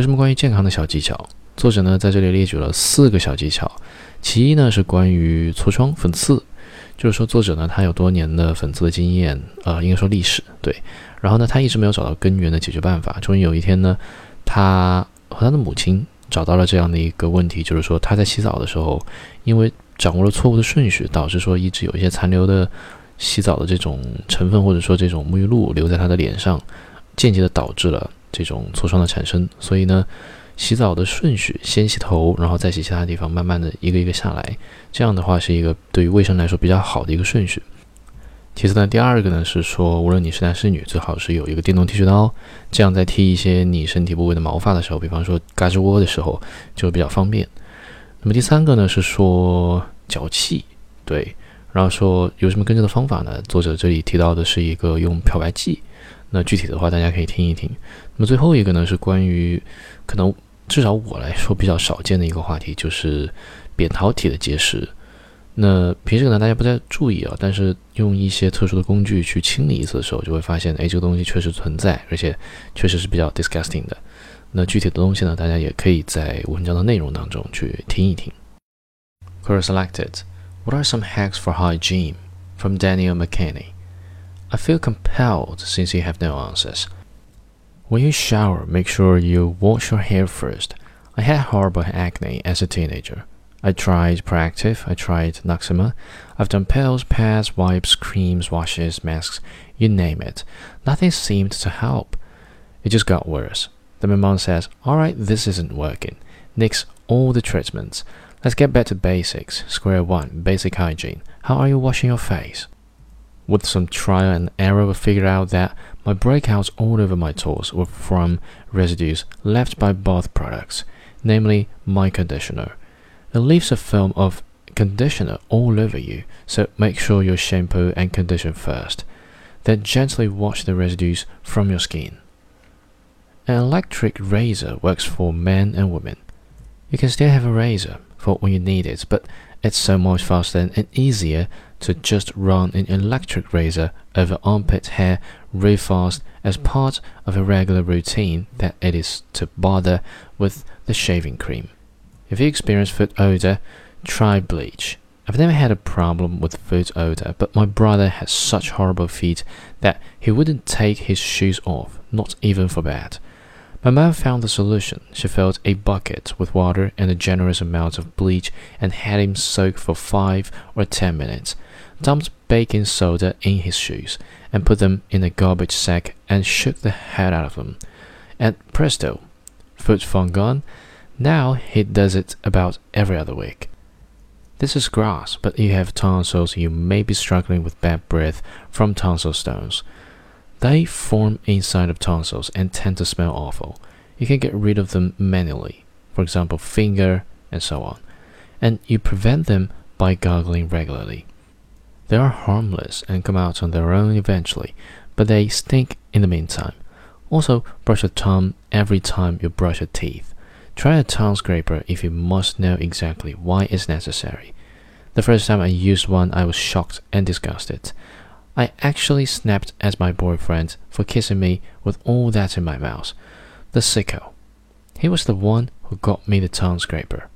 有什么关于健康的小技巧？作者呢在这里列举了四个小技巧。其一呢是关于痤疮粉刺，就是说作者呢他有多年的粉刺的经验，呃，应该说历史对。然后呢他一直没有找到根源的解决办法。终于有一天呢，他和他的母亲找到了这样的一个问题，就是说他在洗澡的时候，因为掌握了错误的顺序，导致说一直有一些残留的洗澡的这种成分或者说这种沐浴露留在他的脸上，间接的导致了这种痤疮的产生。所以呢。洗澡的顺序，先洗头，然后再洗其他地方，慢慢的一个一个下来。这样的话是一个对于卫生来说比较好的一个顺序。其次呢，第二个呢是说，无论你是男是女，最好是有一个电动剃须刀，这样在剃一些你身体部位的毛发的时候，比方说胳肢窝的时候，就比较方便。那么第三个呢是说脚气，对，然后说有什么根治的方法呢？作者这里提到的是一个用漂白剂，那具体的话大家可以听一听。那么最后一个呢是关于可能。至少我来说比较少见的一个话题就是扁桃体的结石。那平时可能大家不太注意啊，但是用一些特殊的工具去清理一次的时候，就会发现，哎，这个东西确实存在，而且确实是比较 disgusting 的。那具体的东西呢，大家也可以在文章的内容当中去听一听。Quote selected: What are some hacks for hygiene? From Daniel McKinney. I feel compelled since you have no answers. When you shower, make sure you wash your hair first. I had horrible acne as a teenager. I tried Proactiv, I tried Noxzema, I've done pills, pads, wipes, creams, washes, masks, you name it. Nothing seemed to help. It just got worse. Then my mom says, Alright, this isn't working. Nix all the treatments. Let's get back to basics. Square one, basic hygiene. How are you washing your face? With some trial and error, figured out that my breakouts all over my toes were from residues left by bath products, namely my conditioner. It leaves a film of conditioner all over you, so make sure you shampoo and condition first. Then gently wash the residues from your skin. An electric razor works for men and women. You can still have a razor for when you need it, but it's so much faster and easier to just run an electric razor over armpit hair really fast as part of a regular routine that it is to bother with the shaving cream. If you experience foot odor, try bleach. I've never had a problem with foot odor, but my brother has such horrible feet that he wouldn't take his shoes off, not even for bed. My mother found the solution. She filled a bucket with water and a generous amount of bleach and had him soak for five or ten minutes dumped baking soda in his shoes, and put them in a garbage sack and shook the head out of them. And presto, foot fun gone. Now he does it about every other week. This is grass, but if you have tonsils, you may be struggling with bad breath from tonsil stones. They form inside of tonsils and tend to smell awful. You can get rid of them manually, for example, finger and so on, and you prevent them by gargling regularly. They are harmless and come out on their own eventually, but they stink in the meantime. Also, brush your tongue every time you brush your teeth. Try a tongue scraper if you must know exactly why it's necessary. The first time I used one, I was shocked and disgusted. I actually snapped at my boyfriend for kissing me with all that in my mouth. The sicko. He was the one who got me the tongue scraper.